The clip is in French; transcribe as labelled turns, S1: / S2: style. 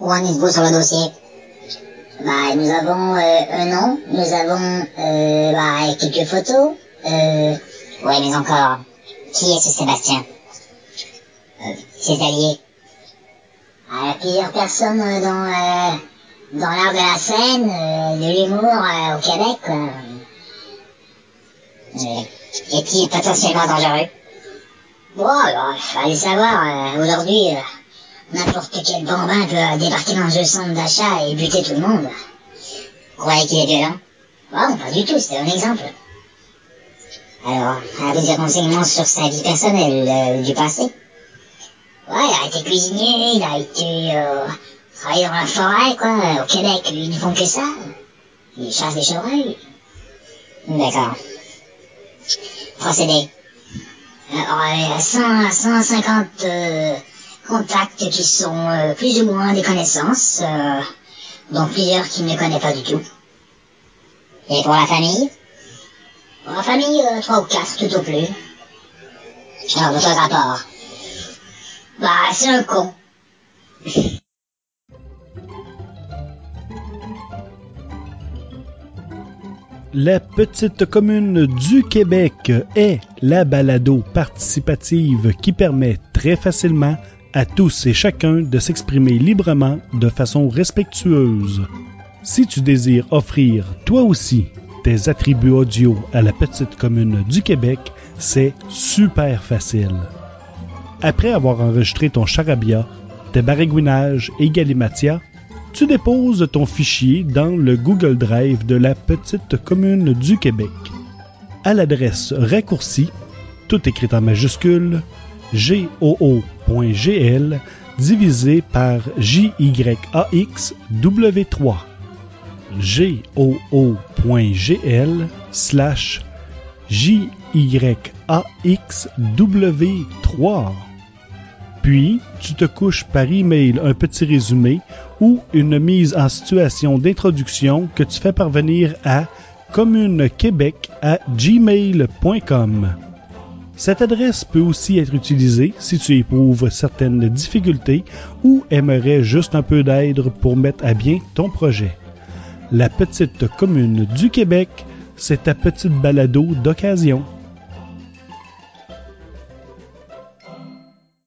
S1: En êtes-vous sur le dossier Bah, nous avons euh, un nom, nous avons euh, bah, quelques photos. Euh, ouais, mais encore, qui est ce Sébastien? Ses alliés a plusieurs personnes dans, euh, dans l'art de la scène, euh, de l'humour euh, au Québec. quoi. Euh, Est-il potentiellement dangereux Bon, alors, fallait savoir, aujourd'hui, n'importe quel bambin peut débarquer dans un centre d'achat et buter tout le monde. Vous croyez qu'il est violent Bon, pas du tout, c'était un exemple. Alors, avez-vous des renseignements sur sa vie personnelle euh, du passé Ouais, il a été cuisinier, il a été euh, travaillé dans la forêt, quoi. Au Québec, ils ne font que ça. Ils chassent des chevreuils. D'accord. Procédé. Alors, euh, 100, 150 euh, contacts qui sont euh, plus ou moins des connaissances, euh, dont plusieurs qui ne connaissent pas du tout. Et pour la famille? Pour la famille, euh, trois ou quatre tout au plus. Alors, votre rapport Bah, c'est un con.
S2: La petite commune du Québec est la balado participative qui permet très facilement à tous et chacun de s'exprimer librement de façon respectueuse. Si tu désires offrir toi aussi tes attributs audio à la petite commune du Québec, c'est super facile. Après avoir enregistré ton charabia, tes baragouinages et galimatia, tu déposes ton fichier dans le Google Drive de la petite commune du Québec. À l'adresse raccourcie, tout écrit en majuscule, goo.gl divisé par JYAXW3. goo.gl slash JYAXW3. Puis, tu te couches par email un petit résumé ou une mise en situation d'introduction que tu fais parvenir à communequebec à gmail.com. Cette adresse peut aussi être utilisée si tu éprouves certaines difficultés ou aimerais juste un peu d'aide pour mettre à bien ton projet. La petite commune du Québec, c'est ta petite balado d'occasion.